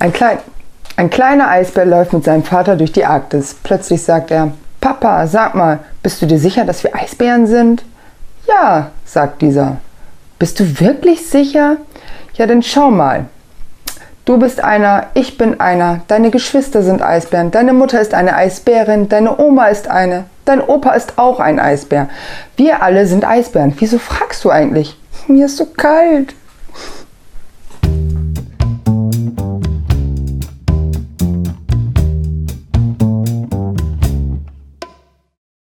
Ein, klein, ein kleiner Eisbär läuft mit seinem Vater durch die Arktis. Plötzlich sagt er, Papa, sag mal, bist du dir sicher, dass wir Eisbären sind? Ja, sagt dieser. Bist du wirklich sicher? Ja, dann schau mal. Du bist einer, ich bin einer, deine Geschwister sind Eisbären, deine Mutter ist eine Eisbärin, deine Oma ist eine, dein Opa ist auch ein Eisbär. Wir alle sind Eisbären. Wieso fragst du eigentlich? Mir ist so kalt.